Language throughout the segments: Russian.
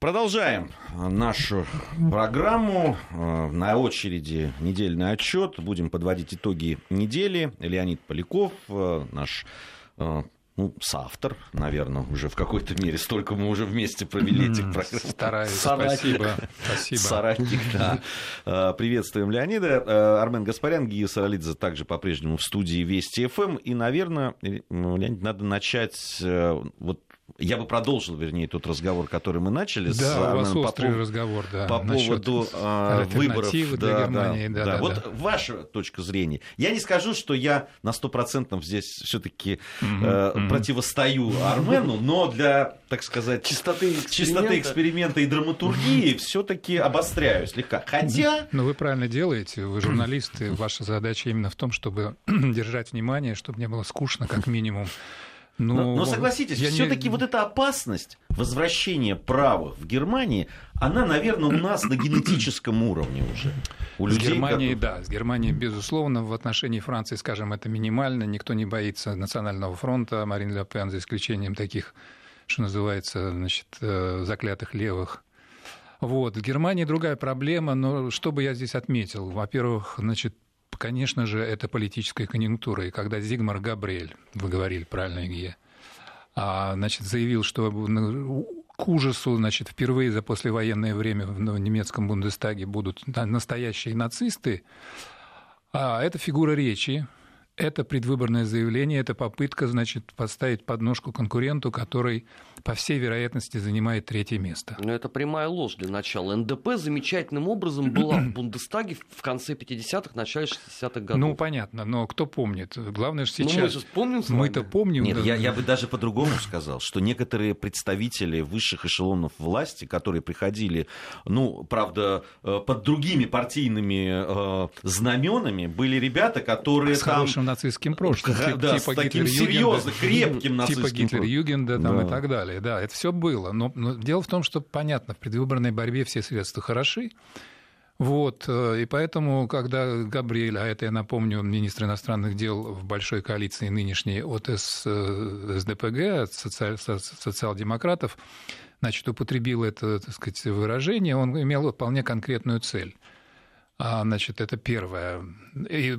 Продолжаем нашу программу. На очереди недельный отчет. Будем подводить итоги недели. Леонид Поляков, наш ну, соавтор, наверное, уже в какой-то мере. Столько мы уже вместе провели этих программ. Стараюсь, спасибо. спасибо. Соратник, да. Приветствуем Леонида. Армен Гаспарян, Гия Саралидзе также по-прежнему в студии Вести ФМ. И, наверное, Леонид, надо начать э, вот я бы продолжил, вернее, тот разговор, который мы начали. Да, с, у вас по острый по, разговор, да. По поводу э, выборов. Для да, Германии, да, да, да, да. Вот да. ваша точка зрения. Я не скажу, что я на 100% здесь все-таки э, mm-hmm. противостою Армену, но для, так сказать, чистоты эксперимента, чистоты эксперимента и драматургии все-таки обостряю слегка. Хотя... Ну, вы правильно делаете, вы журналисты, ваша задача именно в том, чтобы держать внимание, чтобы не было скучно, как минимум. Ну, но, но согласитесь, все-таки не... вот эта опасность возвращения права в Германии, она, наверное, у нас на генетическом уровне уже. У с людей, Германией, как... да, с Германией, безусловно, в отношении Франции, скажем, это минимально, никто не боится национального фронта, Марин Ле Пен, за исключением таких, что называется, значит, э, заклятых левых. Вот. В Германии другая проблема, но что бы я здесь отметил? Во-первых, значит, конечно же, это политическая конъюнктура. И когда Зигмар Габриэль, вы говорили правильно, Илья, а, значит, заявил, что к ужасу, значит, впервые за послевоенное время в немецком Бундестаге будут настоящие нацисты, а это фигура речи, это предвыборное заявление, это попытка, значит, поставить подножку конкуренту, который, по всей вероятности, занимает третье место. Но это прямая ложь для начала. НДП замечательным образом была в Бундестаге в конце 50-х, начале 60-х годов. Ну, понятно, но кто помнит? Главное же сейчас... Ну, мы же помним Мы-то помним. Нет, да. я, я бы даже по-другому сказал, что некоторые представители высших эшелонов власти, которые приходили, ну, правда, э, под другими партийными э, знаменами, были ребята, которые С там нацистским прошлым. Да, типа с таким серьезно, крепким типа нацистским Типа Гитлер-Югенда там, да. и так далее. Да, это все было. Но, но дело в том, что, понятно, в предвыборной борьбе все средства хороши. Вот, э, и поэтому, когда Габриэль, а это, я напомню, министр иностранных дел в большой коалиции нынешней от СДПГ, от социал- социал-демократов, значит, употребил это, так сказать, выражение, он имел вполне конкретную цель – значит, это первое. И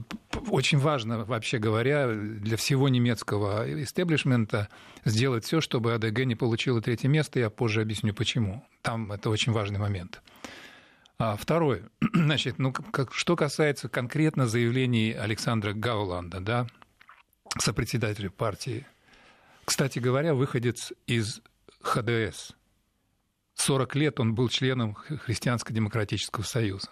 очень важно, вообще говоря, для всего немецкого истеблишмента сделать все, чтобы АДГ не получила третье место. Я позже объясню, почему. Там это очень важный момент. А второе. Значит, ну, как, что касается конкретно заявлений Александра Гауланда, да, сопредседателя партии. Кстати говоря, выходец из ХДС. 40 лет он был членом Христианско-демократического союза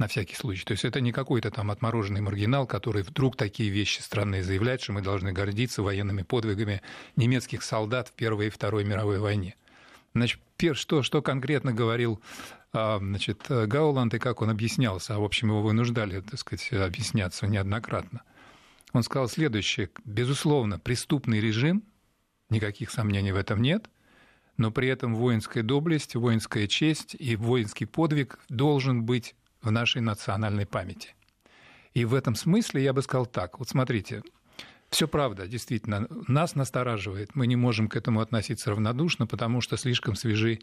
на всякий случай. То есть это не какой-то там отмороженный маргинал, который вдруг такие вещи странные заявляет, что мы должны гордиться военными подвигами немецких солдат в Первой и Второй мировой войне. Значит, что, что конкретно говорил а, значит, Гауланд и как он объяснялся, а в общем его вынуждали, так сказать, объясняться неоднократно. Он сказал следующее. Безусловно, преступный режим, никаких сомнений в этом нет, но при этом воинская доблесть, воинская честь и воинский подвиг должен быть в нашей национальной памяти. И в этом смысле я бы сказал так. Вот смотрите, все правда, действительно, нас настораживает. Мы не можем к этому относиться равнодушно, потому что слишком свежи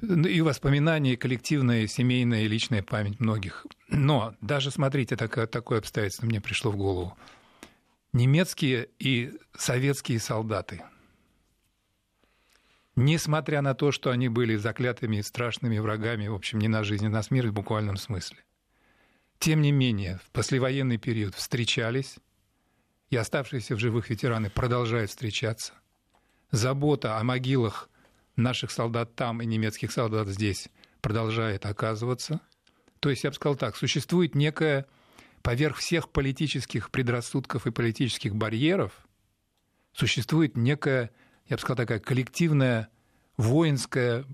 и воспоминания, и коллективная, и семейная, и личная память многих. Но даже, смотрите, такое, такое обстоятельство мне пришло в голову. Немецкие и советские солдаты – несмотря на то, что они были заклятыми и страшными врагами, в общем, не на жизнь, а на смерть в буквальном смысле. Тем не менее, в послевоенный период встречались, и оставшиеся в живых ветераны продолжают встречаться. Забота о могилах наших солдат там и немецких солдат здесь продолжает оказываться. То есть, я бы сказал так, существует некая, поверх всех политических предрассудков и политических барьеров, существует некая я бы сказал, такая коллективная воинская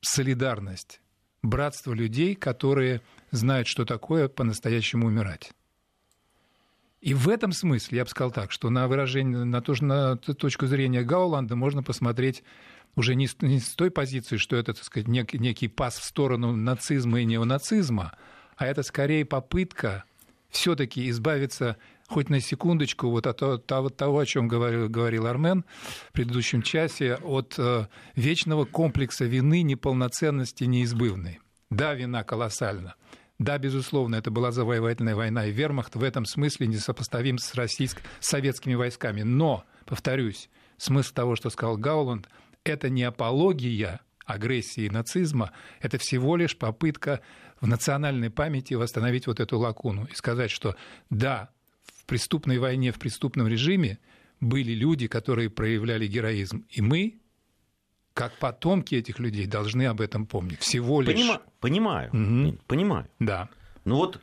солидарность, братство людей, которые знают, что такое по-настоящему умирать. И в этом смысле я бы сказал так, что на выражение, на, то, на точку зрения Гауланда можно посмотреть уже не с, не с той позиции, что это, так сказать, некий, некий пас в сторону нацизма и неонацизма, а это скорее попытка все-таки избавиться хоть на секундочку вот от того, того о чем говорил, говорил Армен в предыдущем часе, от э, вечного комплекса вины, неполноценности, неизбывной. Да, вина колоссальна. Да, безусловно, это была завоевательная война, и вермахт в этом смысле несопоставим с, российск... с советскими войсками. Но, повторюсь, смысл того, что сказал Гауланд, это не апология агрессии нацизма, это всего лишь попытка в национальной памяти восстановить вот эту лакуну и сказать, что да, преступной войне, в преступном режиме были люди, которые проявляли героизм, и мы, как потомки этих людей, должны об этом помнить. Всего лишь. Понима- понимаю, угу. понимаю. Да. Ну вот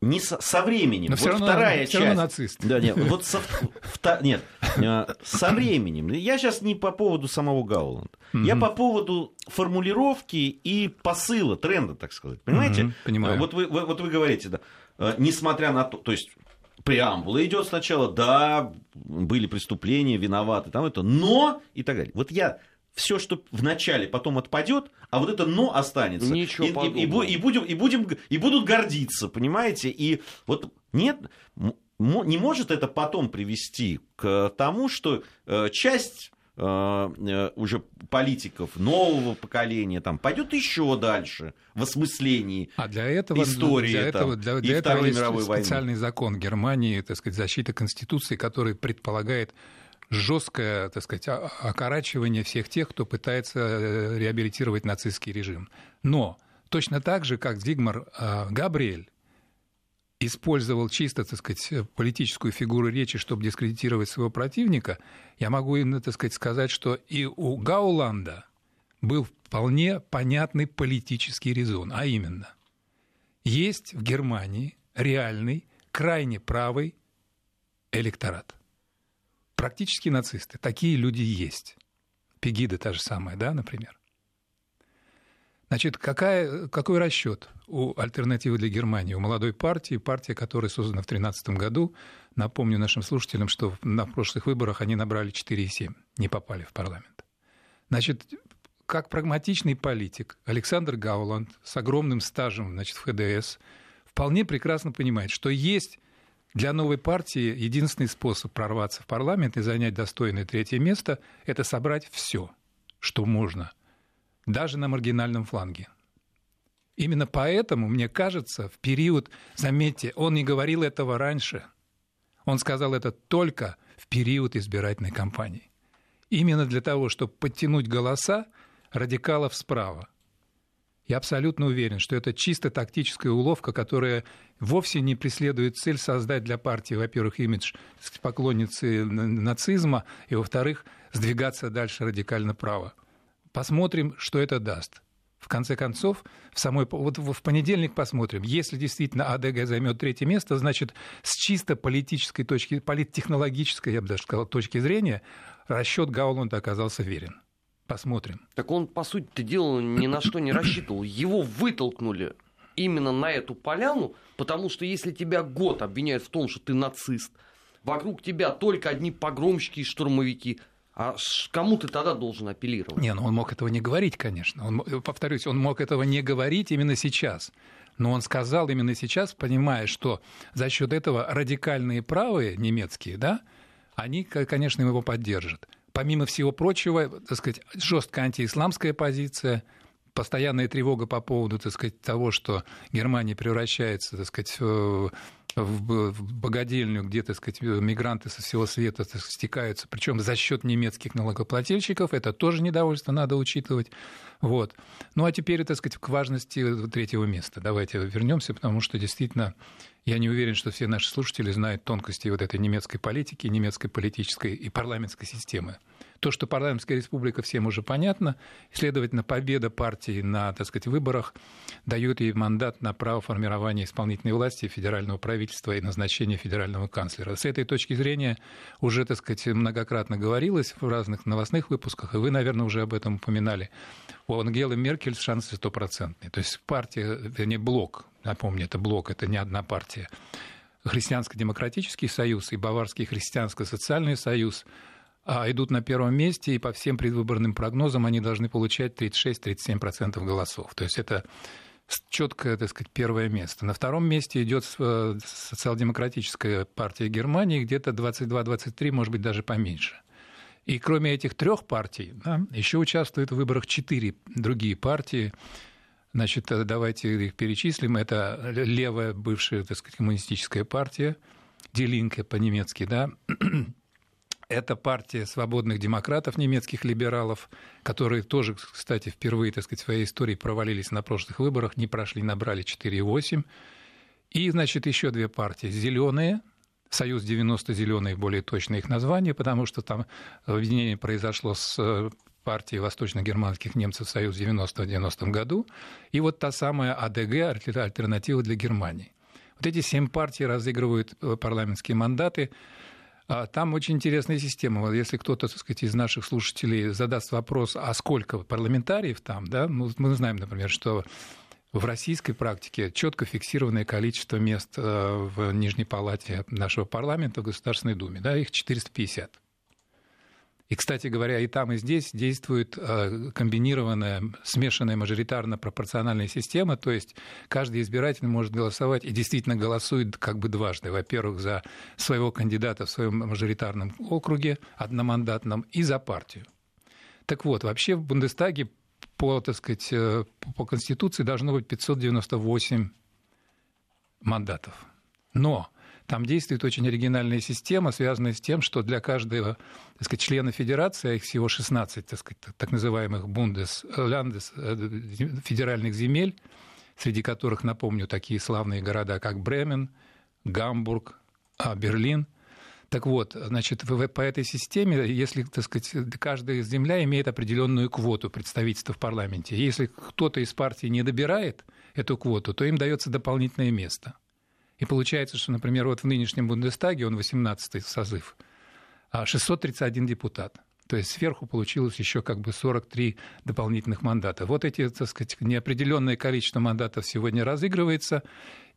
не со, со временем. Но вот все равно, вторая все часть. равно нацист. Да, нет, вот со, вто, нет, э, со временем. Я сейчас не по поводу самого Гауланда. Mm-hmm. Я по поводу формулировки и посыла, тренда, так сказать. Понимаете? Mm-hmm. Понимаю. Вот вы, вот вы говорите, да, э, несмотря на то, то есть преамбула идет сначала, да, были преступления, виноваты, там это, но и так далее. Вот я все, что в начале потом отпадет, а вот это но останется. Ничего и, и, и, и, будем, и, будем, и будут гордиться, понимаете? И вот нет, не может это потом привести к тому, что э, часть э, э, уже политиков нового поколения там пойдет еще дальше в осмыслении а для этого, истории для там, этого, для, для и Второй этого мировой есть специальный войны. закон Германии, так сказать, защита Конституции, который предполагает жесткое, так сказать, окорачивание всех тех, кто пытается э, реабилитировать нацистский режим. Но точно так же, как Зигмар Габриэль использовал чисто, так сказать, политическую фигуру речи, чтобы дискредитировать своего противника, я могу, так сказать, сказать, что и у Гауланда был вполне понятный политический резон, а именно, есть в Германии реальный, крайне правый электорат – практически нацисты. Такие люди есть. Пегида та же самая, да, например. Значит, какая, какой расчет у альтернативы для Германии, у молодой партии, партия, которая создана в 2013 году? Напомню нашим слушателям, что на прошлых выборах они набрали 4,7, не попали в парламент. Значит, как прагматичный политик Александр Гауланд с огромным стажем значит, в ХДС вполне прекрасно понимает, что есть для новой партии единственный способ прорваться в парламент и занять достойное третье место – это собрать все, что можно, даже на маргинальном фланге. Именно поэтому, мне кажется, в период, заметьте, он не говорил этого раньше, он сказал это только в период избирательной кампании. Именно для того, чтобы подтянуть голоса радикалов справа – я абсолютно уверен, что это чисто тактическая уловка, которая вовсе не преследует цель создать для партии, во-первых, имидж поклонницы нацизма, и, во-вторых, сдвигаться дальше радикально право. Посмотрим, что это даст. В конце концов, в самой вот в понедельник посмотрим. Если действительно АДГ займет третье место, значит, с чисто политической точки, политтехнологической, я бы даже сказал, точки зрения, расчет Гауланда оказался верен. Посмотрим. Так он, по сути дела, ни на что не рассчитывал. Его вытолкнули именно на эту поляну, потому что если тебя год обвиняют в том, что ты нацист, вокруг тебя только одни погромщики и штурмовики, а кому ты тогда должен апеллировать? Не, ну он мог этого не говорить, конечно. Он, повторюсь, он мог этого не говорить именно сейчас. Но он сказал именно сейчас, понимая, что за счет этого радикальные правые немецкие, да, они, конечно, его поддержат помимо всего прочего, так сказать, жесткая антиисламская позиция, постоянная тревога по поводу, так сказать, того, что Германия превращается, так сказать, в богадельню, где, так сказать, мигранты со всего света так сказать, стекаются, причем за счет немецких налогоплательщиков, это тоже недовольство надо учитывать. Вот. Ну а теперь, так сказать, к важности третьего места. Давайте вернемся, потому что действительно я не уверен, что все наши слушатели знают тонкости вот этой немецкой политики, немецкой политической и парламентской системы. То, что парламентская республика всем уже понятно, следовательно, победа партии на, так сказать, выборах дает ей мандат на право формирования исполнительной власти, федерального правительства и назначения федерального канцлера. С этой точки зрения уже, так сказать, многократно говорилось в разных новостных выпусках, и вы, наверное, уже об этом упоминали. У Ангелы Меркель шансы стопроцентные. То есть партия, вернее, блок, напомню, это блок, это не одна партия, Христианско-демократический союз и Баварский христианско-социальный союз идут на первом месте, и по всем предвыборным прогнозам они должны получать 36-37% голосов. То есть это четкое, так сказать, первое место. На втором месте идет э, социал-демократическая партия Германии, где-то 22-23, может быть, даже поменьше. И кроме этих трех партий, да, еще участвуют в выборах четыре другие партии. Значит, э, давайте их перечислим. Это левая бывшая, так сказать, коммунистическая партия, Делинка по-немецки, да, это партия свободных демократов, немецких либералов, которые тоже, кстати, впервые, так сказать, в своей истории провалились на прошлых выборах, не прошли, набрали 4,8. И, значит, еще две партии. Зеленые, Союз 90 зеленые, более точное их название, потому что там объединение произошло с э, партией восточно-германских немцев Союз 90 в 90 году, и вот та самая АДГ, альтернатива для Германии. Вот эти семь партий разыгрывают э, парламентские мандаты. А там очень интересная система. Вот если кто-то, так сказать, из наших слушателей задаст вопрос, а сколько парламентариев там, да, ну, мы знаем, например, что в российской практике четко фиксированное количество мест э, в Нижней палате нашего парламента в Государственной Думе, да, их 450. И, кстати говоря, и там, и здесь действует э, комбинированная, смешанная мажоритарно-пропорциональная система, то есть каждый избиратель может голосовать и действительно голосует как бы дважды. Во-первых, за своего кандидата в своем мажоритарном округе, одномандатном, и за партию. Так вот, вообще в Бундестаге по, так сказать, э, по Конституции должно быть 598 мандатов. Но там действует очень оригинальная система, связанная с тем, что для каждого так сказать, члена федерации, а их всего 16 так, сказать, так называемых бундес, ландес, э, федеральных земель, среди которых, напомню, такие славные города, как Бремен, Гамбург, а, Берлин. Так вот, значит, по этой системе, если, так сказать, каждая земля имеет определенную квоту представительства в парламенте, если кто-то из партий не добирает эту квоту, то им дается дополнительное место – и получается, что, например, вот в нынешнем Бундестаге, он 18-й созыв, 631 а депутат. То есть сверху получилось еще как бы 43 дополнительных мандата. Вот эти, так сказать, неопределенное количество мандатов сегодня разыгрывается,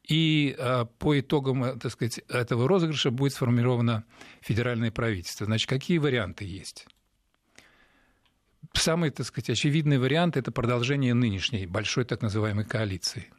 и а, по итогам, так сказать, этого розыгрыша будет сформировано федеральное правительство. Значит, какие варианты есть? Самый, так сказать, очевидный вариант – это продолжение нынешней большой так называемой коалиции –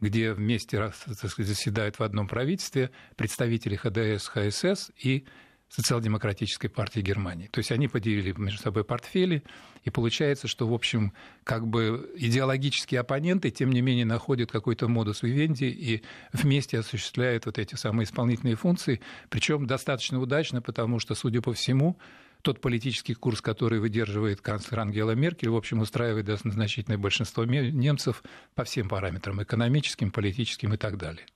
где вместе заседают в одном правительстве представители ХДС, ХСС и социал-демократической партии Германии. То есть они поделили между собой портфели, и получается, что, в общем, как бы идеологические оппоненты, тем не менее, находят какой-то модус вивенди и вместе осуществляют вот эти самые исполнительные функции, причем достаточно удачно, потому что, судя по всему, тот политический курс, который выдерживает канцлер Ангела Меркель, в общем, устраивает значительное большинство немцев по всем параметрам, экономическим, политическим и так далее.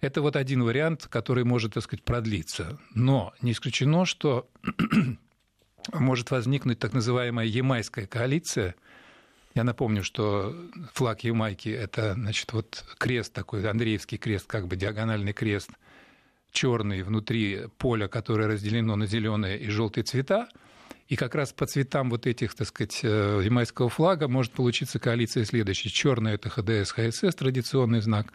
Это вот один вариант, который может, так сказать, продлиться. Но не исключено, что может возникнуть так называемая Ямайская коалиция. Я напомню, что флаг Ямайки – это, значит, вот крест такой, Андреевский крест, как бы диагональный крест – черный внутри поля, которое разделено на зеленые и желтые цвета. И как раз по цветам вот этих, так сказать, э, ямайского флага может получиться коалиция следующая. Черный – это ХДС, ХСС, традиционный знак.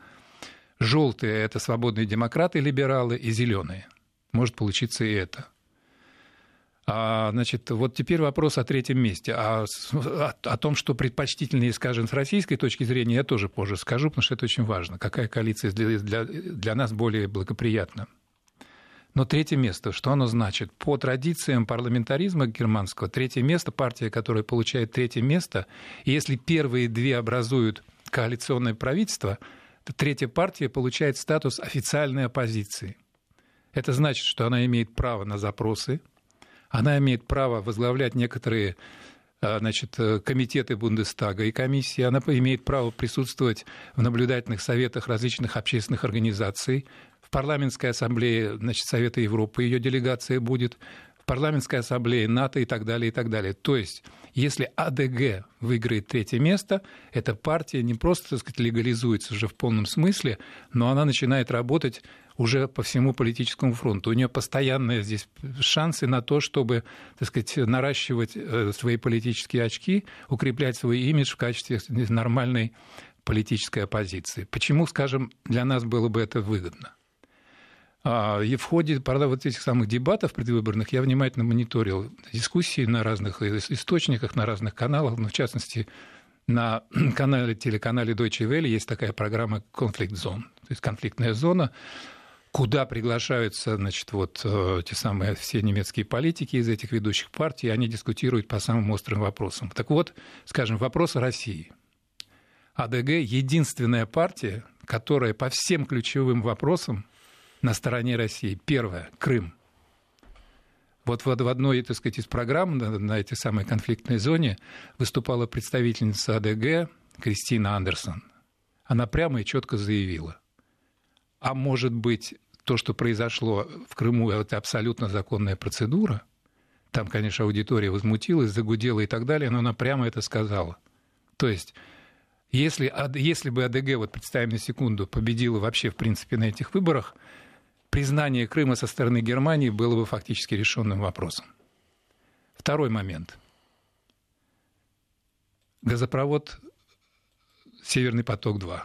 Желтые – это свободные демократы, либералы, и зеленые. Может получиться и это. А, значит, вот теперь вопрос о третьем месте. А о, о том, что предпочтительнее, скажем, с российской точки зрения, я тоже позже скажу, потому что это очень важно. Какая коалиция для, для, для нас более благоприятна. Но третье место, что оно значит? По традициям парламентаризма германского, третье место, партия, которая получает третье место, и если первые две образуют коалиционное правительство, то третья партия получает статус официальной оппозиции. Это значит, что она имеет право на запросы – она имеет право возглавлять некоторые а, значит, э, комитеты Бундестага и комиссии. Она имеет право присутствовать в наблюдательных советах различных общественных организаций. В парламентской ассамблее значит, Совета Европы ее делегация будет, в парламентской ассамблее НАТО и так далее, и так далее. То есть, если АДГ выиграет третье место, эта партия не просто, так сказать, легализуется уже в полном смысле, но она начинает работать уже по всему политическому фронту. У нее постоянные здесь шансы на то, чтобы, так сказать, наращивать э, свои политические очки, укреплять свой имидж в качестве нормальной политической оппозиции. Почему, скажем, для нас было бы это выгодно? А, и в ходе правда, вот этих самых дебатов предвыборных я внимательно мониторил дискуссии на разных источниках, на разных каналах, ну, в частности, на канале, телеканале Deutsche Welle есть такая программа «Конфликт зон», то есть конфликтная зона, куда приглашаются значит, вот, э, те самые все немецкие политики из этих ведущих партий, они дискутируют по самым острым вопросам. Так вот, скажем, вопрос России. АДГ – единственная партия, которая по всем ключевым вопросам на стороне России. Первое – Крым – вот в одной, так сказать, из программ на, на этой самой конфликтной зоне выступала представительница АДГ Кристина Андерсон. Она прямо и четко заявила, а может быть, то, что произошло в Крыму, это абсолютно законная процедура. Там, конечно, аудитория возмутилась, загудела и так далее, но она прямо это сказала. То есть, если, если бы АДГ, вот представим на секунду, победила вообще, в принципе, на этих выборах – признание Крыма со стороны Германии было бы фактически решенным вопросом. Второй момент. Газопровод «Северный поток-2».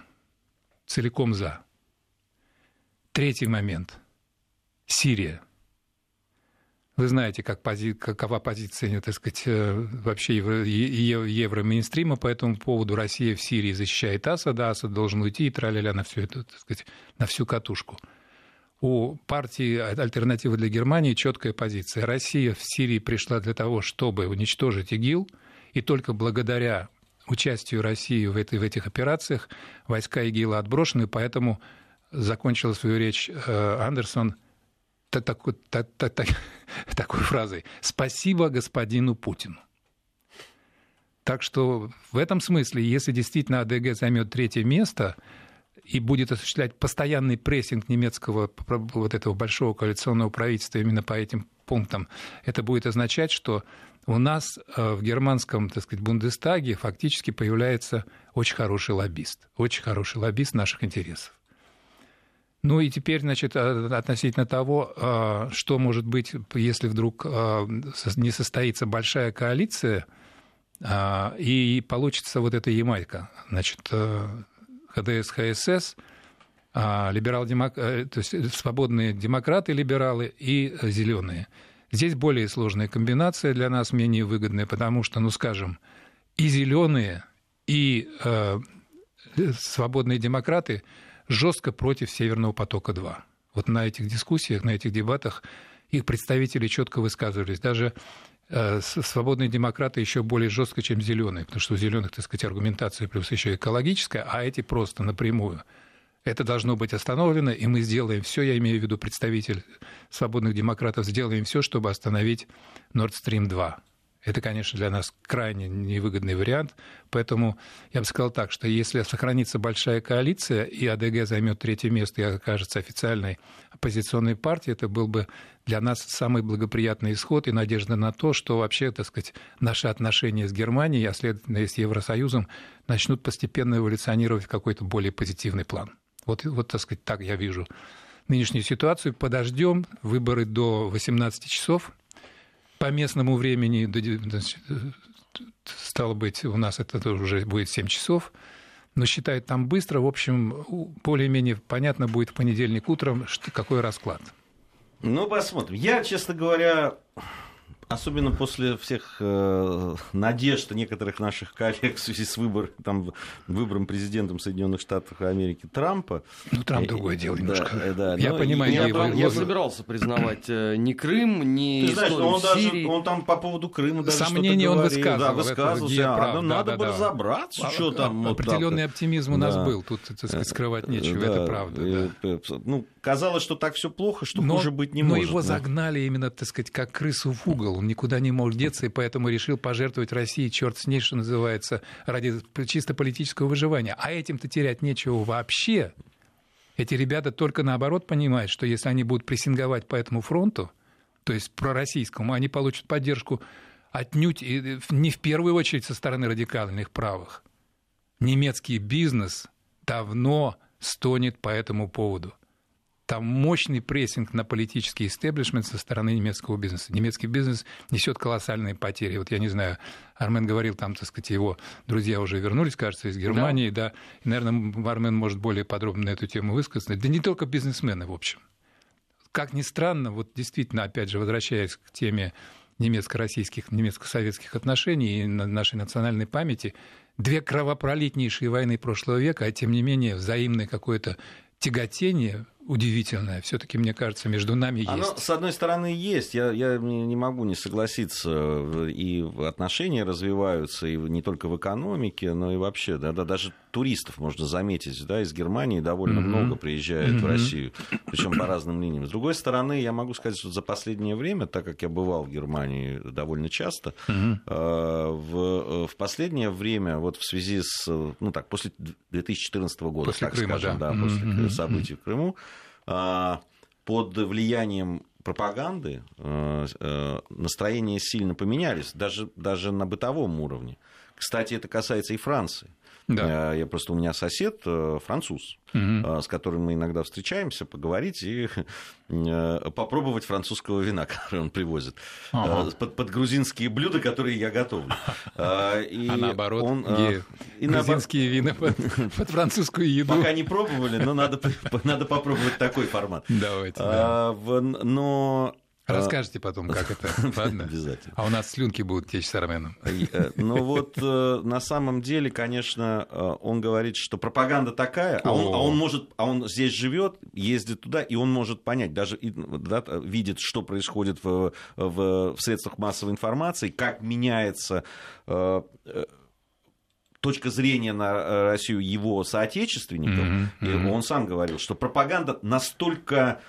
Целиком за. Третий момент. Сирия. Вы знаете, как пози... какова позиция, так сказать, э, вообще евро... евромейнстрима по этому поводу. Россия в Сирии защищает Асада, Асад должен уйти и траля на всю эту, так сказать, на всю катушку у партии «Альтернатива для Германии» четкая позиция. Россия в Сирии пришла для того, чтобы уничтожить ИГИЛ, и только благодаря участию России в, этой, в этих операциях войска ИГИЛа отброшены, поэтому закончила свою речь э, Андерсон такой фразой «Спасибо господину Путину». Так что в этом смысле, если действительно АДГ займет третье место, и будет осуществлять постоянный прессинг немецкого вот этого большого коалиционного правительства именно по этим пунктам, это будет означать, что у нас э, в германском, так сказать, Бундестаге фактически появляется очень хороший лоббист, очень хороший лоббист наших интересов. Ну и теперь, значит, э, относительно того, э, что может быть, если вдруг не состоится большая коалиция, и получится вот эта Ямайка. Значит, ХДС, ХСС, а, либерал -демок... Э, то есть свободные демократы, либералы и зеленые. Здесь более сложная комбинация для нас, менее выгодная, потому что, ну скажем, и зеленые, и э, свободные демократы жестко против Северного потока-2. Вот на этих дискуссиях, на этих дебатах их представители четко высказывались. Даже Э, свободные демократы еще более жестко, чем зеленые, потому что у зеленых, так сказать, аргументация плюс еще экологическая, а эти просто напрямую. Это должно быть остановлено, и мы сделаем все, я имею в виду представитель свободных демократов, сделаем все, чтобы остановить Nord Stream 2. Это, конечно, для нас крайне невыгодный вариант. Поэтому я бы сказал так, что если сохранится большая коалиция, и АДГ займет третье место и окажется официальной оппозиционной партией, это был бы для нас самый благоприятный исход и надежда на то, что вообще, так сказать, наши отношения с Германией, а следовательно и с Евросоюзом, начнут постепенно эволюционировать в какой-то более позитивный план. Вот, вот так сказать, так я вижу нынешнюю ситуацию. Подождем выборы до 18 часов – по местному времени, стало быть, у нас это уже будет 7 часов, но считают там быстро. В общем, более-менее понятно будет в понедельник утром, какой расклад. Ну, посмотрим. Я, честно говоря, Особенно после всех э, надежд некоторых наших коллег в связи с выбор, там, выбором президентом Соединенных Штатов Америки Трампа. Ну, Трамп и, другое дело немножко. Да, да, я но, понимаю. Я, Трамп, я собирался признавать э, ни Крым, ни Ты знаешь, он, Сирии. даже, он там по поводу Крыма даже Сомнения он высказывал. Да, высказывался. Это, а, ну, надо да, бы да. разобраться, а, что там. Определенный вот оптимизм у нас да. был. Тут, так сказать, скрывать нечего, да, это правда. Да. Ну, казалось, что так все плохо, что но, хуже быть не но может. Но его загнали именно, так сказать, как крысу в угол. Он никуда не мог деться, и поэтому решил пожертвовать России, черт с ней, что называется, ради чисто политического выживания. А этим-то терять нечего вообще. Эти ребята только наоборот понимают, что если они будут прессинговать по этому фронту, то есть пророссийскому, они получат поддержку отнюдь и не в первую очередь со стороны радикальных правых. Немецкий бизнес давно стонет по этому поводу. Там мощный прессинг на политический истеблишмент со стороны немецкого бизнеса. Немецкий бизнес несет колоссальные потери. Вот я не знаю, Армен говорил, там, так сказать, его друзья уже вернулись, кажется, из Германии, да. да. И, наверное, Армен может более подробно на эту тему высказаться. Да не только бизнесмены, в общем. Как ни странно, вот действительно, опять же, возвращаясь к теме немецко-российских, немецко-советских отношений и нашей национальной памяти. Две кровопролитнейшие войны прошлого века, а тем не менее взаимное какое-то тяготение удивительное, все-таки, мне кажется, между нами есть. Оно, с одной стороны, есть. Я, я не могу не согласиться. И отношения развиваются, и не только в экономике, но и вообще. Да, да, даже туристов можно заметить. Да, из Германии довольно mm-hmm. много приезжает mm-hmm. в Россию, причем по разным линиям. С другой стороны, я могу сказать, что за последнее время, так как я бывал в Германии довольно часто, mm-hmm. в, в последнее время, вот в связи с, ну так, после 2014 года, после так Крыма, скажем, да, да, после mm-hmm. событий в Крыму, под влиянием пропаганды э, э, настроения сильно поменялись, даже, даже на бытовом уровне. Кстати, это касается и Франции. Да. Я просто у меня сосед э, француз, угу. с которым мы иногда встречаемся, поговорить и э, попробовать французского вина, которое он привозит. Ага. Под, под грузинские блюда, которые я готовлю. И а наоборот, он, и грузинские вина под, под французскую еду. Пока не пробовали, но надо, надо попробовать такой формат. Давайте. Да. Но Расскажите потом, как это. Ладно? Обязательно. А у нас слюнки будут течь с Арменом. Э, ну вот э, на самом деле, конечно, э, он говорит, что пропаганда такая, а он, а он может, а он здесь живет, ездит туда, и он может понять, даже да, видит, что происходит в, в, в средствах массовой информации, как меняется точка зрения на Россию его соотечественников. Mm-hmm. Mm-hmm. Он сам говорил, что пропаганда настолько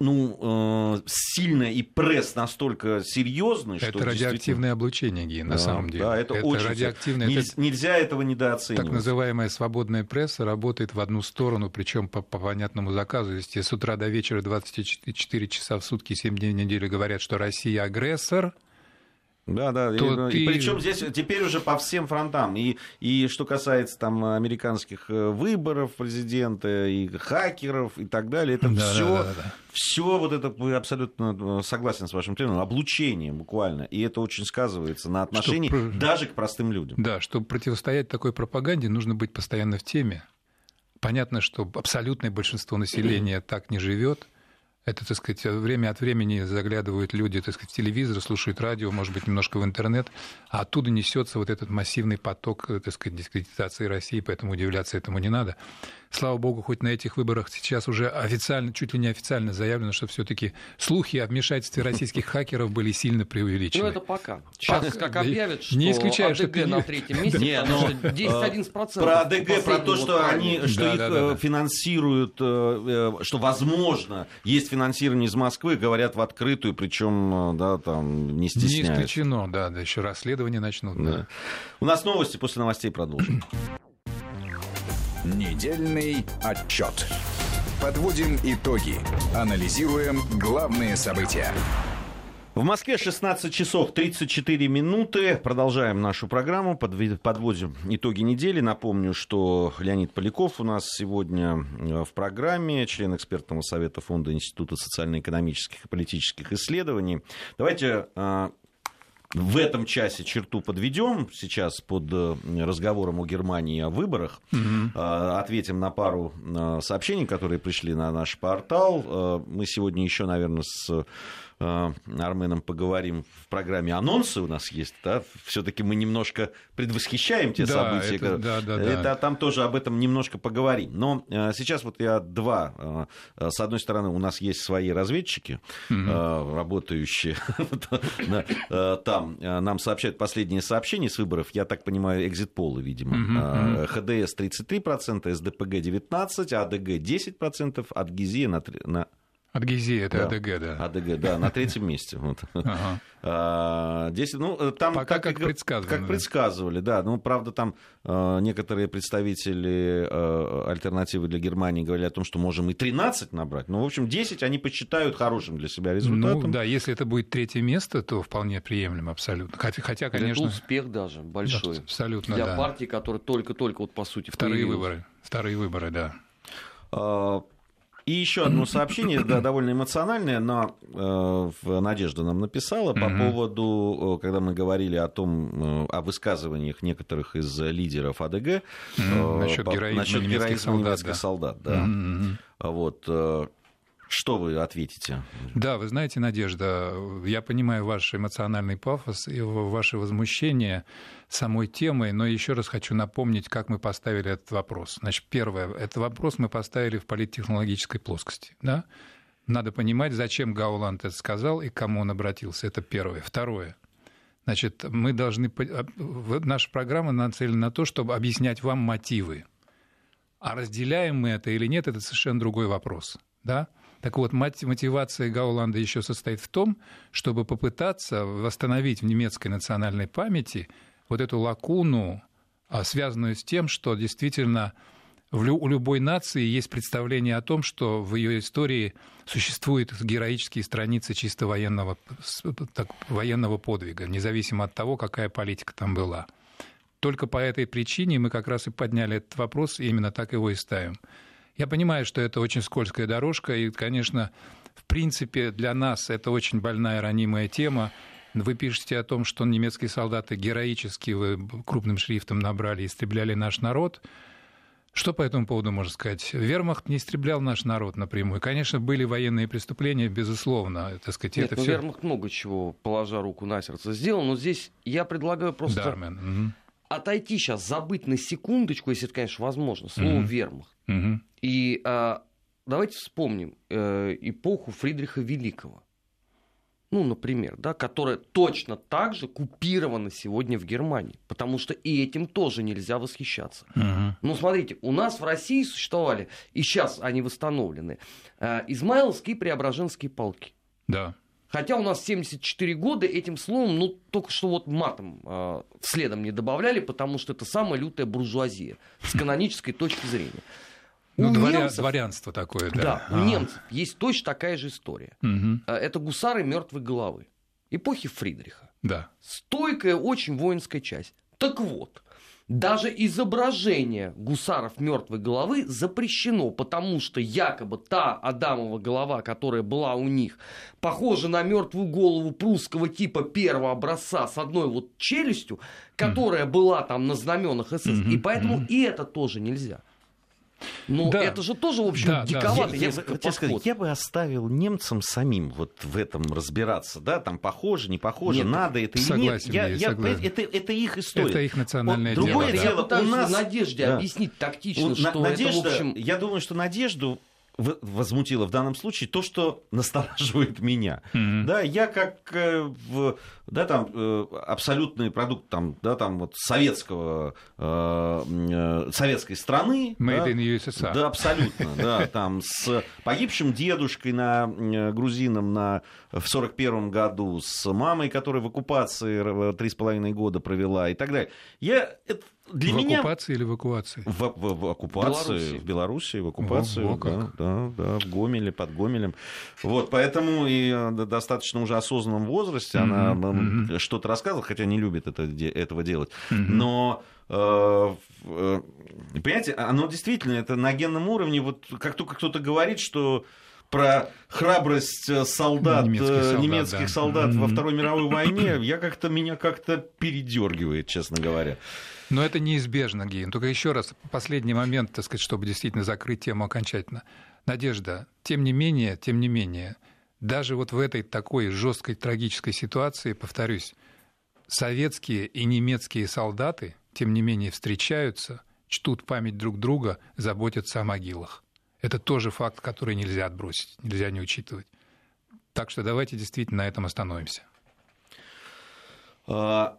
ну, э, сильно и пресс настолько серьезный, это что... Это радиоактивное облучение, Ги, на да, самом деле. Да, это, это очень... Радиоактивное... Нельзя, это... нельзя этого недооценивать. Так называемая свободная пресса работает в одну сторону, причем по, по понятному заказу. Если с утра до вечера 24 часа в сутки, 7 дней в неделю говорят, что Россия агрессор, да, да. То и, ты... и причем здесь теперь уже по всем фронтам. И, и что касается там американских э, выборов президента, и хакеров и так далее, это да, все, да, да, да. все вот это абсолютно э, согласен с вашим термином, облучение буквально. И это очень сказывается на отношении Чтоб... даже к простым людям. Да, чтобы противостоять такой пропаганде, нужно быть постоянно в теме. Понятно, что абсолютное большинство населения так не живет. Это, так сказать, время от времени заглядывают люди, так сказать, в телевизор, слушают радио, может быть, немножко в интернет, а оттуда несется вот этот массивный поток, так сказать, дискредитации России, поэтому удивляться этому не надо слава богу, хоть на этих выборах сейчас уже официально, чуть ли не официально заявлено, что все-таки слухи о вмешательстве российских хакеров были сильно преувеличены. Ну, это пока. Сейчас пока. как объявят, что не исключаю, АДГ что на третьем месте, не, но, 10-11%. Про АДГ, про то, что, они, что да, их да, да. Э, финансируют, э, э, что, возможно, есть финансирование из Москвы, говорят в открытую, причем, да, там, не стесняясь. Не исключено, да, да, еще расследование начнут. Да. Да. У нас новости, после новостей продолжим. Недельный отчет. Подводим итоги. Анализируем главные события. В Москве 16 часов 34 минуты. Продолжаем нашу программу, подводим итоги недели. Напомню, что Леонид Поляков у нас сегодня э, в программе, член экспертного совета Фонда Института социально-экономических и политических исследований. Давайте э, в этом часе черту подведем сейчас под э, разговором о Германии о выборах. Угу. Ответим на пару э, сообщений, которые пришли на наш портал. Мы сегодня еще, наверное, с Э, Арменом поговорим в программе анонсы у нас есть, да, все-таки мы немножко предвосхищаем те да, события. Это, да, да, это да. там тоже об этом немножко поговорим. Но э, сейчас вот я два. Э, с одной стороны, у нас есть свои разведчики, угу. работающие там. Нам сообщают последние сообщения с выборов, я так понимаю, экзит-полы, видимо. Угу, ХДС 33%, СДПГ 19%, АДГ 10%, Адгизия на 3%. Адгезия, это да. АДГ, да. АДГ, да, на третьем месте. Вот. Ага. А, ну, э, там Пока как, как предсказывали. Как предсказывали, да. Ну, правда, там э, некоторые представители э, альтернативы для Германии говорили о том, что можем и 13 набрать. но в общем, 10 они посчитают хорошим для себя ну результатом. Ну, да, если это будет третье место, то вполне приемлемо абсолютно. Хотя, конечно... Это успех даже большой. Абсолютно, Для партии, которая только-только, вот по сути, Вторые выборы. Вторые выборы, да. А, и еще одно сообщение, да, довольно эмоциональное, но э, Надежда нам написала по поводу, э, когда мы говорили о том, э, о высказываниях некоторых из лидеров АДГ э, насчет героизма, насчет немецких, солдат, немецких да. солдат. Да. Вот, э, Что вы ответите? Да, вы знаете, Надежда, я понимаю ваш эмоциональный пафос и ваше возмущение самой темой, но еще раз хочу напомнить, как мы поставили этот вопрос. Значит, первое, этот вопрос мы поставили в политтехнологической плоскости. Да? Надо понимать, зачем Гауланд это сказал и к кому он обратился. Это первое. Второе. Значит, мы должны... А, наша программа нацелена на то, чтобы объяснять вам мотивы. А разделяем мы это или нет, это совершенно другой вопрос. Да? Так вот, мотивация Гауланда еще состоит в том, чтобы попытаться восстановить в немецкой национальной памяти вот эту лакуну, а, связанную с тем, что действительно у любой нации есть представление о том, что в ее истории существуют героические страницы чисто военного, так, военного подвига, независимо от того, какая политика там была. Только по этой причине мы как раз и подняли этот вопрос, и именно так его и ставим. Я понимаю, что это очень скользкая дорожка, и, конечно, в принципе, для нас это очень больная, ранимая тема. Вы пишете о том, что немецкие солдаты героически вы крупным шрифтом набрали истребляли наш народ. Что по этому поводу можно сказать? Вермахт не истреблял наш народ напрямую. Конечно, были военные преступления, безусловно. Так сказать, Нет, это ну, все... Вермахт много чего, положа руку на сердце, сделал. Но здесь я предлагаю просто Дармен. Угу. Отойти сейчас, забыть на секундочку, если это, конечно, возможно, слово угу. вермахт. Угу. И а, давайте вспомним э, эпоху Фридриха Великого. Ну, например, да, которая точно так же купирована сегодня в Германии. Потому что и этим тоже нельзя восхищаться. uh Ну, смотрите, у нас в России существовали, и сейчас они восстановлены, э, Измайловские и Преображенские полки. Да. Хотя у нас 74 года этим словом, ну, только что вот матом э, следом не добавляли, потому что это самая лютая буржуазия с канонической точки зрения. Ну, дворя... немцев... Дворянство такое, да. Да, у а. немцев есть точно такая же история. Угу. Это гусары мертвой головы. Эпохи Фридриха. Да. Стойкая очень воинская часть. Так вот, даже изображение гусаров мертвой головы запрещено, потому что якобы та Адамова голова, которая была у них, похожа на мертвую голову прусского типа первого образца с одной вот челюстью, которая mm была там на знаменах СС, mm-hmm. и поэтому mm-hmm. и это тоже нельзя. Ну, да. это же тоже, в общем, да, диковато. Да. Я, я, я, сказать, я бы оставил немцам самим вот в этом разбираться, да, там похоже, не похоже, нет, надо это согласен, или нет. Я, я, согласен. это, это их история. Это их национальное вот, дело. Другое да. дело, я у нас... Надежде да. объяснить тактично, у, что Надежда, это, в общем... Я думаю, что Надежду возмутило в данном случае то, что настораживает меня. Mm-hmm. Да, я как э, в, да, там, э, абсолютный продукт там, да, там, вот советского, э, э советской страны. Made да, in USSR. Да, абсолютно, да, там, с погибшим дедушкой на, грузином на, в 41 году, с мамой, которая в оккупации три с половиной года провела и так далее. Я, это, для в меня... оккупации или в эвакуации? В, в, в оккупации, Беларуси. в Беларуси, в оккупации, О, да, да, да, в Гомеле, под Гомелем. Вот, поэтому и э, достаточно уже осознанном возрасте mm-hmm. она mm-hmm. что-то рассказывала, хотя не любит это, этого делать. Mm-hmm. Но э, э, понимаете, оно действительно, это на генном уровне, вот как только кто-то говорит, что про храбрость солдат, немецких солдат, немецких да. солдат во Второй мировой войне, я как-то меня как-то передергивает, честно говоря. Но это неизбежно, Гейн. Только еще раз, последний момент, так сказать, чтобы действительно закрыть тему окончательно. Надежда, тем не менее, тем не менее, даже вот в этой такой жесткой трагической ситуации, повторюсь, советские и немецкие солдаты, тем не менее, встречаются, чтут память друг друга, заботятся о могилах. Это тоже факт, который нельзя отбросить, нельзя не учитывать. Так что давайте действительно на этом остановимся. А,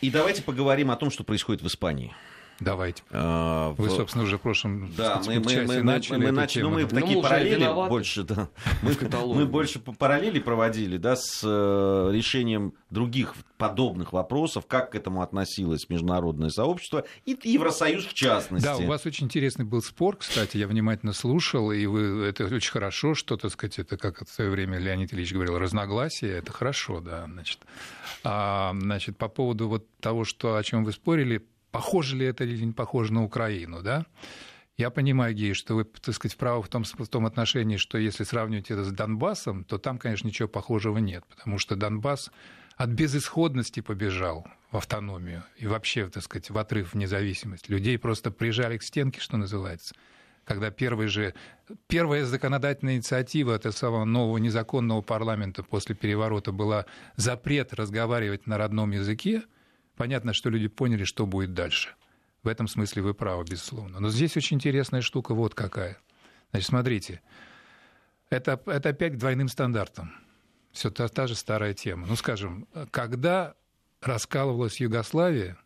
и давайте поговорим о том, что происходит в Испании. Давайте. А, Вы, собственно, уже в прошлом да, мы, мы, мы, начали. Мы, начали ну, мы да. такие мы параллели больше, да. Мы, мы больше параллели проводили, да, с э, решением других подобных вопросов, как к этому относилось международное сообщество и Евросоюз в частности. Да, у вас очень интересный был спор, кстати, я внимательно слушал, и вы, это очень хорошо, что, так сказать, это, как в свое время Леонид Ильич говорил, разногласия, это хорошо, да, значит. А, значит, по поводу вот того, что, о чем вы спорили, похоже ли это или не похоже на Украину, да? Я понимаю, Гей, что вы, так сказать, правы в том, в том отношении, что если сравнивать это с Донбассом, то там, конечно, ничего похожего нет, потому что Донбасс от безысходности побежал в автономию и вообще, так сказать, в отрыв в независимость. Людей просто прижали к стенке, что называется. когда первый же, первая законодательная инициатива этого самого нового незаконного парламента после переворота была запрет разговаривать на родном языке, понятно, что люди поняли, что будет дальше. В этом смысле вы правы, безусловно. Но здесь очень интересная штука вот какая. Значит, смотрите, это, это опять к двойным стандартам. Все та, та же старая тема. Ну, скажем, когда раскалывалась Югославия,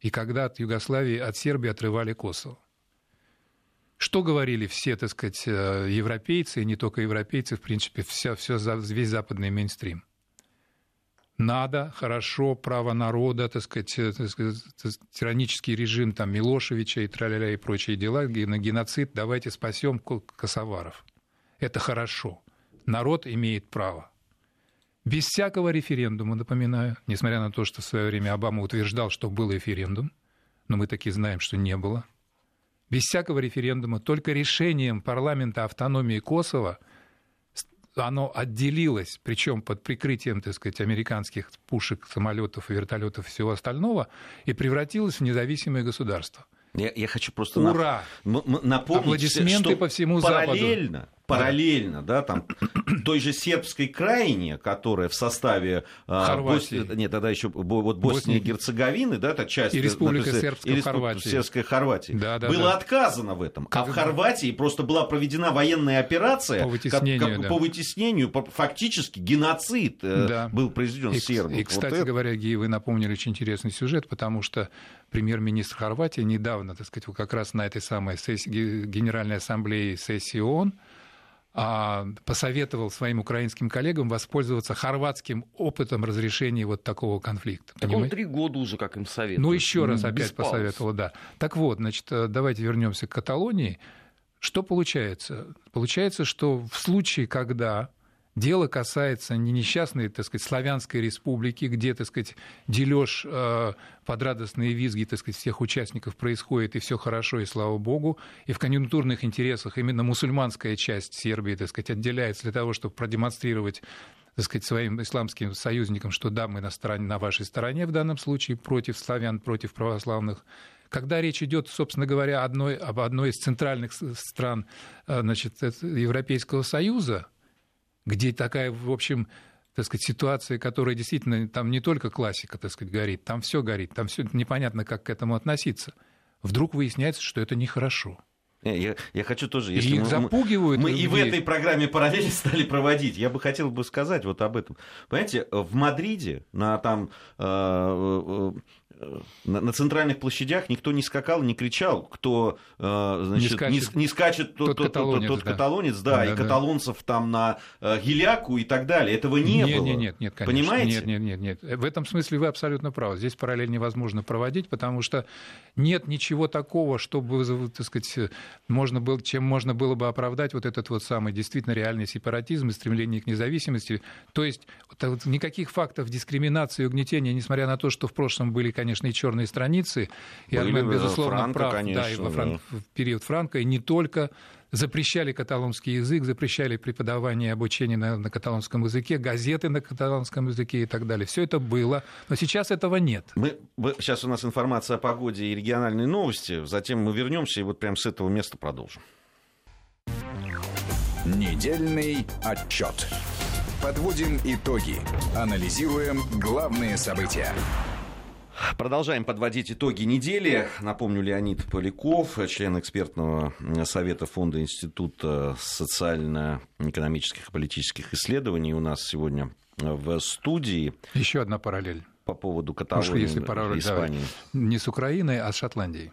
и когда от Югославии, от Сербии отрывали Косово. Что говорили все, так сказать, э, европейцы, и не только европейцы, в принципе, все, все, весь западный мейнстрим? Надо, хорошо, право народа, так сказать, э, так тиранический режим там, Милошевича и траля и прочие дела, геноцид, давайте спасем косоваров. Это хорошо. Народ имеет право. Без всякого референдума, напоминаю, несмотря на то, что в свое время Обама утверждал, что был референдум, но мы таки знаем, что не было – без всякого референдума, только решением парламента автономии Косово оно отделилось, причем под прикрытием, так сказать, американских пушек, самолетов, вертолетов и всего остального, и превратилось в независимое государство. Я, я хочу просто Ура! напомнить, Аплодисменты что по всему параллельно, Западу параллельно, да, там той же сербской крайне, которая в составе а, Хорватии. Бос... нет, тогда еще вот Боснии и Герцеговины, да, это часть и Республика Сербская и Хорватии. Сербская Хорватии. Да, да, было да. отказано в этом, как... а в Хорватии просто была проведена военная операция по вытеснению, как, да. по вытеснению, фактически геноцид э, да. был произведен и, сербом. И, кстати вот говоря, Ги, вы напомнили очень интересный сюжет, потому что премьер-министр Хорватии недавно, так сказать, как раз на этой самой сессии, Генеральной Ассамблее сессии ООН а, посоветовал своим украинским коллегам воспользоваться хорватским опытом разрешения вот такого конфликта. Так понимаете? он три года уже как им советует. Ну, еще раз опять пауз. посоветовал, да. Так вот, значит, э, давайте вернемся к Каталонии. Что получается? Получается, что в случае, когда Дело касается не несчастной, так сказать, славянской республики, где, так сказать, дележ э, под радостные визги, так сказать, всех участников происходит, и все хорошо, и слава богу. И в конъюнктурных интересах именно мусульманская часть Сербии, так сказать, отделяется для того, чтобы продемонстрировать так сказать, своим исламским союзникам, что да, мы на, стороне, на вашей стороне в данном случае, против славян, против православных. Когда речь идет, собственно говоря, одной, об одной из центральных стран э, значит, Европейского Союза, где такая, в общем, так сказать, ситуация, которая действительно там не только классика, так сказать, горит, там все горит, там все непонятно, как к этому относиться. Вдруг выясняется, что это нехорошо. Я, я хочу тоже, если и их мы, запугивают. Мы и в этой программе параллели стали проводить. Я бы хотел бы сказать вот об этом. Понимаете, в Мадриде на там э, э, на, на центральных площадях никто не скакал, не кричал, кто э, значит, не скачет, не, не скачет тот, тот, каталонец, тот, тот да. каталонец, да, да и да, каталонцев там на э, Геляку и так далее. Этого не нет, было. Нет, нет, нет, конечно. Понимаете? Нет, нет, нет, нет. В этом смысле вы абсолютно правы. Здесь параллель невозможно проводить, потому что нет ничего такого, чтобы, так сказать, можно было, чем можно было бы оправдать вот этот вот самый действительно реальный сепаратизм и стремление к независимости. То есть вот, никаких фактов дискриминации и угнетения, несмотря на то, что в прошлом были, конечно, и черные страницы. И Были, Армен, безусловно, Франко, прав конечно, да, и во Фран... да. в период Франка, и не только запрещали каталонский язык, запрещали преподавание и обучение на, на каталонском языке, газеты на каталонском языке и так далее. Все это было, но сейчас этого нет. Мы, сейчас у нас информация о погоде и региональные новости, затем мы вернемся и вот прямо с этого места продолжим. Недельный отчет. Подводим итоги. Анализируем главные события. Продолжаем подводить итоги недели. Напомню, Леонид Поляков, член экспертного совета Фонда Института социально-экономических и политических исследований у нас сегодня в студии. Еще одна параллель. По поводу Каталонии если параллель, Испании. Да, не с Украиной, а с Шотландией.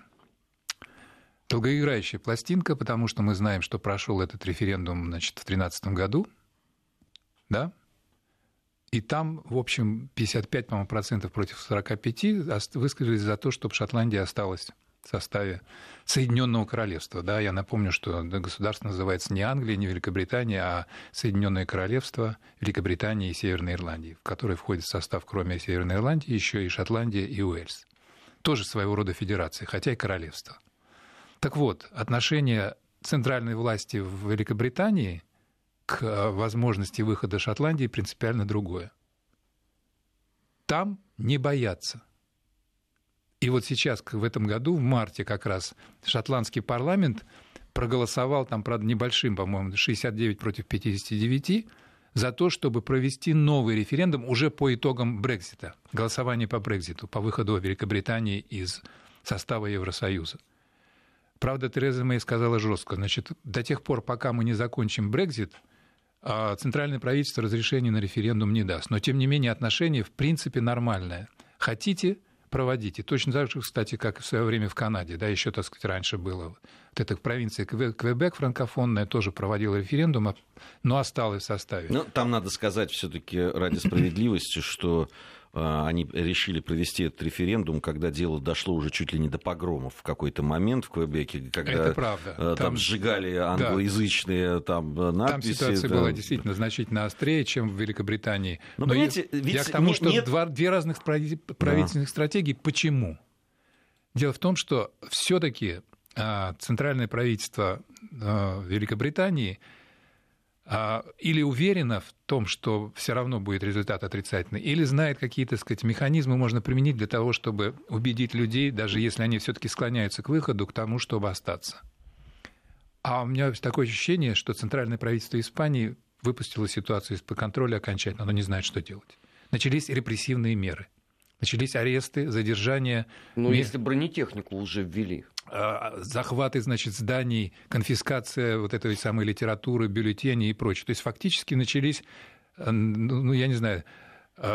Долгоиграющая пластинка, потому что мы знаем, что прошел этот референдум значит, в 2013 году. Да? И там, в общем, 55, по-моему, процентов против 45 высказались за то, чтобы Шотландия осталась в составе Соединенного Королевства. Да, я напомню, что государство называется не Англия, не Великобритания, а Соединенное Королевство Великобритании и Северной Ирландии, в которое входит в состав, кроме Северной Ирландии, еще и Шотландия и Уэльс. Тоже своего рода федерации, хотя и королевство. Так вот, отношение центральной власти в Великобритании к э, возможности выхода Шотландии принципиально другое. Там не боятся. И вот сейчас, в этом году, в марте как раз, шотландский парламент проголосовал, там, правда, небольшим, по-моему, 69 против 59, за то, чтобы провести новый референдум уже по итогам Брекзита, голосования по Брекзиту, по выходу Великобритании из состава Евросоюза. Правда, Тереза Мэй сказала жестко, значит, до тех пор, пока мы не закончим Брекзит, центральное правительство разрешения на референдум не даст. Но, тем не менее, отношение в принципе нормальное. Хотите проводите. Точно так же, кстати, как в свое время в Канаде, да, еще, так сказать, раньше было. Вот эта провинция Квебек франкофонная тоже проводила референдум, но осталась в составе. Ну, там надо сказать все-таки ради справедливости, что а, они решили провести этот референдум, когда дело дошло уже чуть ли не до погромов в какой-то момент в Квебеке, когда. Э, там, там сжигали англоязычные да. там надписи. Там ситуация там... была действительно значительно острее, чем в Великобритании. Но, Но понимаете, я, ведь я к тому, что нет... два, две разных правительственных да. стратегии. Почему? Дело в том, что все-таки а, центральное правительство а, Великобритании – а, или уверена в том, что все равно будет результат отрицательный, или знает какие-то, так сказать, механизмы можно применить для того, чтобы убедить людей, даже если они все-таки склоняются к выходу, к тому, чтобы остаться. А у меня такое ощущение, что центральное правительство Испании выпустило ситуацию из-под контроля окончательно, оно не знает, что делать. Начались репрессивные меры. Начались аресты, задержания. Ну, если бронетехнику уже ввели. А, захваты, значит, зданий, конфискация вот этой самой литературы, бюллетеней и прочее. То есть фактически начались, э, ну, ну, я не знаю,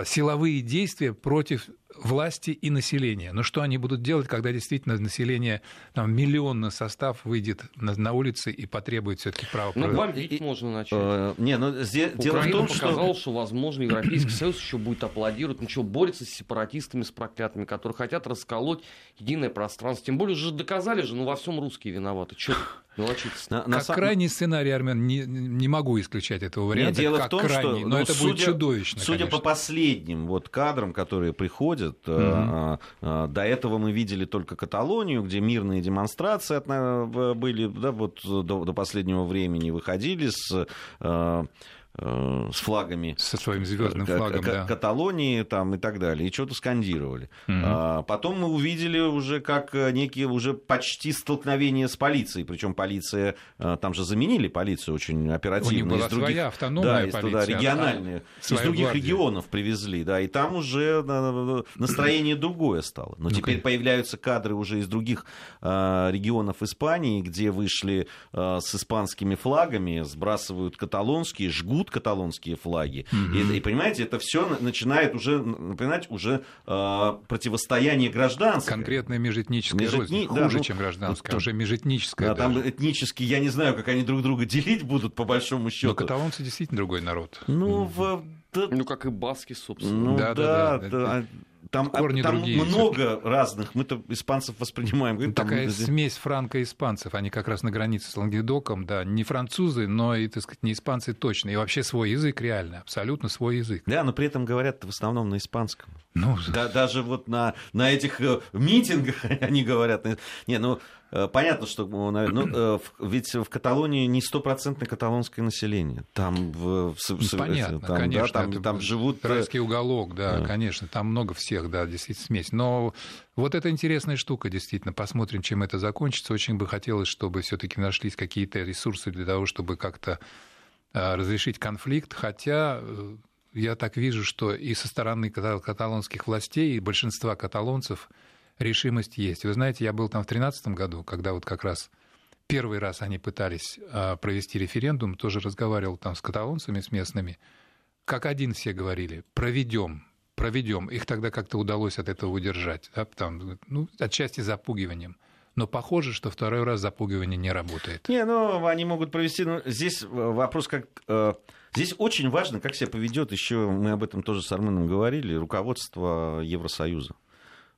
силовые действия против власти и населения. Но что они будут делать, когда действительно население, там, миллионный состав выйдет на, на улицы и потребует все таки права? Ну, бомбить можно начать. Э, не, ну, здесь, дело в том, показал, что... что, возможно, Европейский Союз еще будет аплодировать, ну что, борется с сепаратистами, с проклятыми, которые хотят расколоть единое пространство. Тем более, уже доказали же, ну, во всем русские виноваты. Что на, на как сам... крайний сценарий, Армен, не, не могу исключать этого варианта. Нет, дело как в том, крайний, что но ну, это судя, будет чудовищно. Судя конечно. по последним вот кадрам, которые приходят, угу. до этого мы видели только Каталонию, где мирные демонстрации были, да, вот до, до последнего времени выходили с Э, с флагами. Со своим звездным флагом, да. Каталонии там, и так далее. И что-то скандировали. Угу. А, потом мы увидели уже как э, некие уже почти столкновения с полицией. Причем полиция, э, там же заменили полицию очень оперативно. У них была из других, своя автономная да, из полиция. Туда, региональные. А, из других гвардия. регионов привезли. Да, и там уже настроение другое стало. Но ну, теперь конечно. появляются кадры уже из других регионов Испании, где вышли с испанскими флагами, сбрасывают каталонские, жгут жгут каталонские флаги. Mm-hmm. И, и, понимаете, это все начинает уже напоминать уже э, противостояние гражданское. Конкретная межэтническая Межэтни... рознь. Хуже, да, ну, чем гражданская, ну, уже межэтническая. Да, там этнически, я не знаю, как они друг друга делить будут, по большому счету. Но каталонцы действительно другой народ. Ну, в... Ну, как и баски, собственно. Ну, да, да, да. да. да там, корни там другие. много разных. Мы-то испанцев воспринимаем. Говорим, Такая там... смесь франко-испанцев. Они как раз на границе с Лангедоком. Да, не французы, но и, так сказать, не испанцы точно. И вообще свой язык реально. Абсолютно свой язык. Да, но при этом говорят в основном на испанском. Ну, да, даже вот на, на этих э, митингах они говорят. Не, ну, Э, понятно, что, ну, ну ведь в Каталонии не стопроцентное каталонское население. Там, в, ну, понятно, там, конечно, да, там, там живут... Райский уголок, да, да, конечно, там много всех, да, действительно смесь. Но вот это интересная штука, действительно. Посмотрим, чем это закончится. Очень бы хотелось, чтобы все таки нашлись какие-то ресурсы для того, чтобы как-то разрешить конфликт, хотя я так вижу, что и со стороны каталонских властей, и большинства каталонцев – решимость есть. Вы знаете, я был там в 2013 году, когда вот как раз первый раз они пытались а, провести референдум, тоже разговаривал там с каталонцами, с местными. Как один все говорили, проведем, проведем. Их тогда как-то удалось от этого удержать, да, там, ну, отчасти запугиванием. Но похоже, что второй раз запугивание не работает. Не, ну, они могут провести... Ну, здесь вопрос как... Э, здесь очень важно, как себя поведет еще, мы об этом тоже с Арменом говорили, руководство Евросоюза.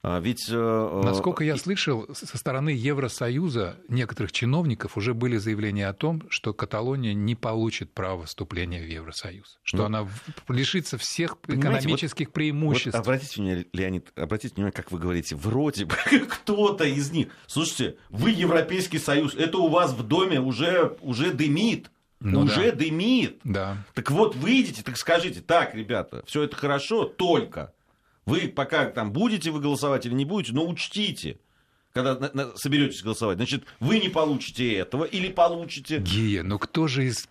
А ведь... Э, э, Насколько я слышал, со стороны Евросоюза некоторых чиновников уже были заявления о том, что Каталония не получит права вступления в Евросоюз, что ну, она лишится всех экономических вот, преимуществ. Вот обратите внимание, Леонид, обратите внимание, как вы говорите, вроде бы кто-то из них. Слушайте, вы Европейский Союз, это у вас в доме уже, уже дымит. Ну, уже да. дымит. Да. Так вот, выйдите, так скажите, так, ребята, все это хорошо, только вы пока там будете вы голосовать или не будете, но учтите, когда на, на, соберетесь голосовать. Значит, вы не получите этого или получите. Гия, ну кто же из,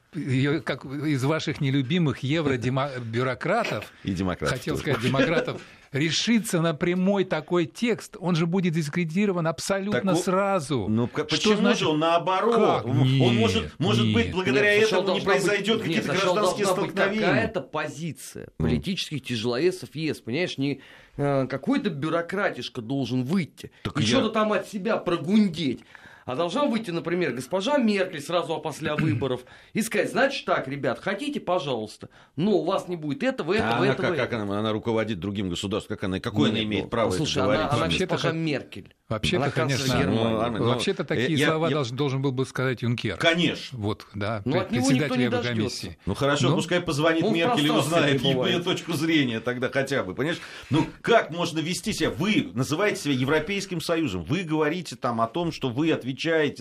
как, из ваших нелюбимых евробюрократов, хотел сказать демократов, решится на прямой такой текст, он же будет дискредитирован абсолютно так, сразу. Ну что почему значит? же он наоборот? Как? Он нет, может, может нет. быть, благодаря нет, этому не произойдет какие-то гражданские столкновения. какая-то позиция политических mm. тяжеловесов ЕС, понимаешь, не э, какой-то бюрократишка должен выйти так и я... что-то там от себя прогундеть. А должна выйти, например, госпожа Меркель сразу после выборов и сказать, значит так, ребят, хотите, пожалуйста, но у вас не будет этого, этого, а она, этого. Как, как она, она руководит другим государством, как она, какое Нет, она имеет право слушай, это говорить? Она, она госпожа Меркель. Вообще-то, конечно, ну, ну, вообще-то такие я, слова я... Должен, должен был бы сказать Юнкер. Конечно. Вот, да, ну, от него никто не комиссии. Ну хорошо, Но... пускай позвонит Меркель и узнает ее точку зрения тогда хотя бы, понимаешь? Ну как можно вести себя? Вы называете себя Европейским Союзом, вы говорите там о том, что вы отвечаете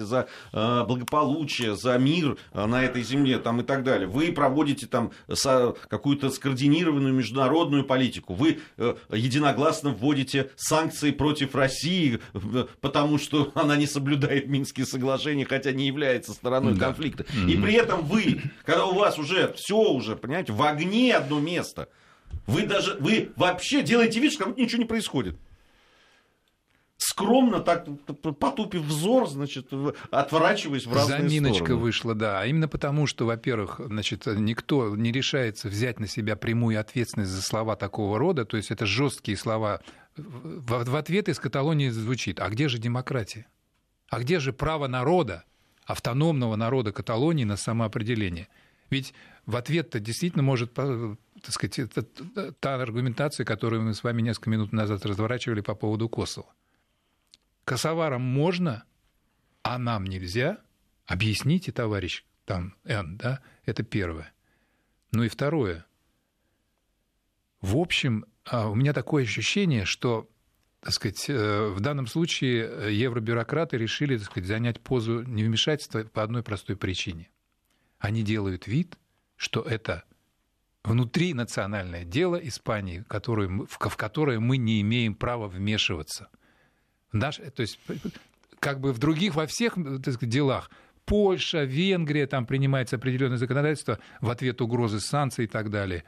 за э, благополучие, за мир э, на этой земле там и так далее. Вы проводите там какую-то скоординированную международную политику. Вы э, единогласно вводите санкции против России потому что она не соблюдает Минские соглашения, хотя не является стороной да. конфликта. Mm-hmm. И при этом вы, когда у вас уже все уже, понимаете, в огне одно место, вы даже, вы вообще делаете вид, что как будто ничего не происходит скромно так потупив взор, значит, отворачиваясь в разные Заминочка стороны. вышла, да. А именно потому, что, во-первых, значит, никто не решается взять на себя прямую ответственность за слова такого рода, то есть это жесткие слова. В, в ответ из Каталонии звучит, а где же демократия? А где же право народа, автономного народа Каталонии на самоопределение? Ведь в ответ-то действительно может так сказать, это та аргументация, которую мы с вами несколько минут назад разворачивали по поводу Косово. Косоварам можно, а нам нельзя? Объясните, товарищ, там, Н, да? Это первое. Ну и второе. В общем, а, у меня такое ощущение, что так сказать, э, в данном случае э, евробюрократы решили так сказать, занять позу невмешательства по одной простой причине. Они делают вид, что это внутринациональное дело Испании, в которое мы не имеем права вмешиваться – Наш, то есть как бы в других, во всех так сказать, делах Польша, Венгрия, там принимается определенное законодательство в ответ угрозы санкций и так далее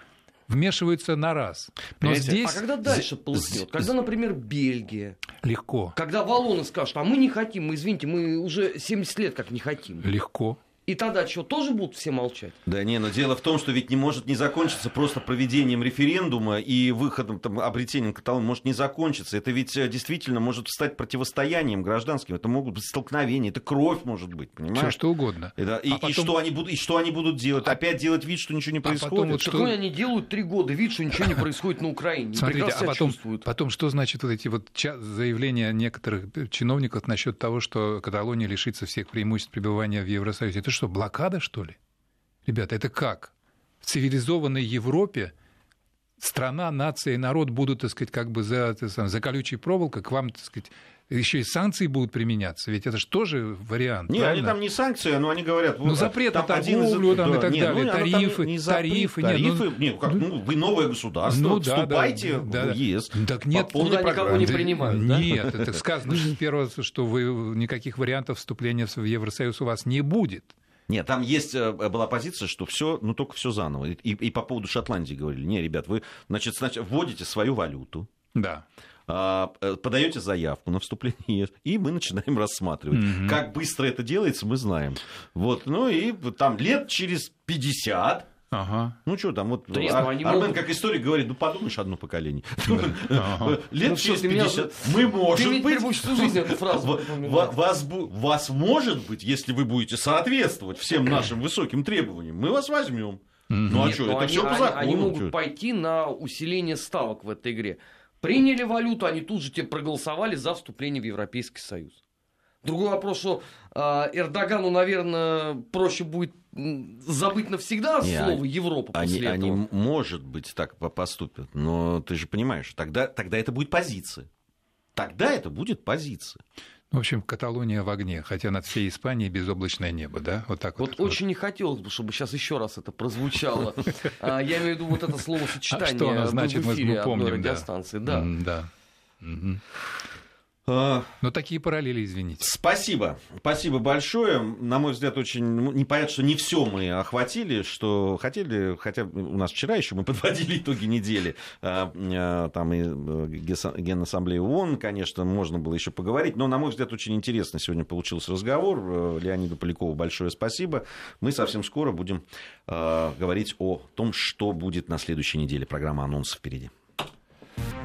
вмешиваются на раз. Но Понимаете? здесь... А когда дальше полыхнет? Когда, например, Бельгия? Легко. Когда валоны скажут, а мы не хотим, мы, извините, мы уже 70 лет как не хотим. Легко. И тогда что, тоже будут все молчать? Да не, но дело в том, что ведь не может не закончиться просто проведением референдума и выходом, там, обретением Каталонии может не закончиться. Это ведь э, действительно может стать противостоянием гражданским. Это могут быть столкновения, это кровь может быть, понимаешь? Все что угодно. И, да, и, а потом... и, что они будут, и что они будут делать? Опять делать вид, что ничего не происходит? А потом вот что... они делают три года вид, что ничего не происходит на Украине. Смотрите, а потом, потом что значит вот эти вот заявления некоторых чиновников насчет того, что Каталония лишится всех преимуществ пребывания в Евросоюзе? Это что, блокада, что ли? Ребята, это как? В цивилизованной Европе страна, нация и народ будут, так сказать, как бы за, за колючей проволокой к вам, так сказать, еще и санкции будут применяться, ведь это же тоже вариант. Нет, правильно? они там не санкции, но они говорят... Ну, запрет на торговлю из... там, да, и так нет, далее, ну, тарифы, не запрет, тарифы, тарифы, нет, ну, нет, как, ну, вы новое государство, ну, да, вступайте да, в ЕС. Так нет, по полной никого не принимают, да? Нет, это сказано с первого, что вы, никаких вариантов вступления в Евросоюз у вас не будет. Нет, там есть, э, была позиция, что все, ну только все заново. И, и по поводу Шотландии говорили, не, ребят, вы, значит, значит вводите свою валюту. Да а, э, подаете заявку на вступление, и мы начинаем рассматривать. Mm-hmm. Как быстро это делается, мы знаем. Вот, ну и там лет через 50 Ага. Ну что там, вот да нет, Ар- Армен могут... как историк говорит, ну подумаешь, одно поколение. Лет ну, через 50 мы можем быть... всю жизнь эту фразу Вас может быть, если вы будете соответствовать всем нашим высоким требованиям, мы вас возьмем. Ну а что, это все по закону. Они могут пойти на усиление ставок в этой игре. Приняли валюту, они тут же тебе проголосовали за вступление в Европейский Союз. Другой вопрос, что э, Эрдогану, наверное, проще будет забыть навсегда Не, слово Европа после они, этого. Они, может быть, так поступят, но ты же понимаешь, тогда, тогда это будет позиция. Тогда это будет позиция. В общем, Каталония в огне, хотя над всей Испанией безоблачное небо, да? Вот так вот. Вот очень не хотелось бы, чтобы сейчас еще раз это прозвучало. А, я имею в виду вот это словосочетание а что оно значит, мы помним, радиостанции. Да. Да. А, Но такие параллели, извините. Спасибо. Спасибо большое. На мой взгляд, очень непонятно, что не все мы охватили, что хотели, хотя у нас вчера еще мы подводили итоги недели. А, а, там и э, Генассамблея ООН, конечно, можно было еще поговорить. Но, на мой взгляд, очень интересно сегодня получился разговор. Э, Леониду Полякову большое спасибо. Мы совсем скоро будем говорить о том, что будет на следующей неделе. Программа анонсов впереди.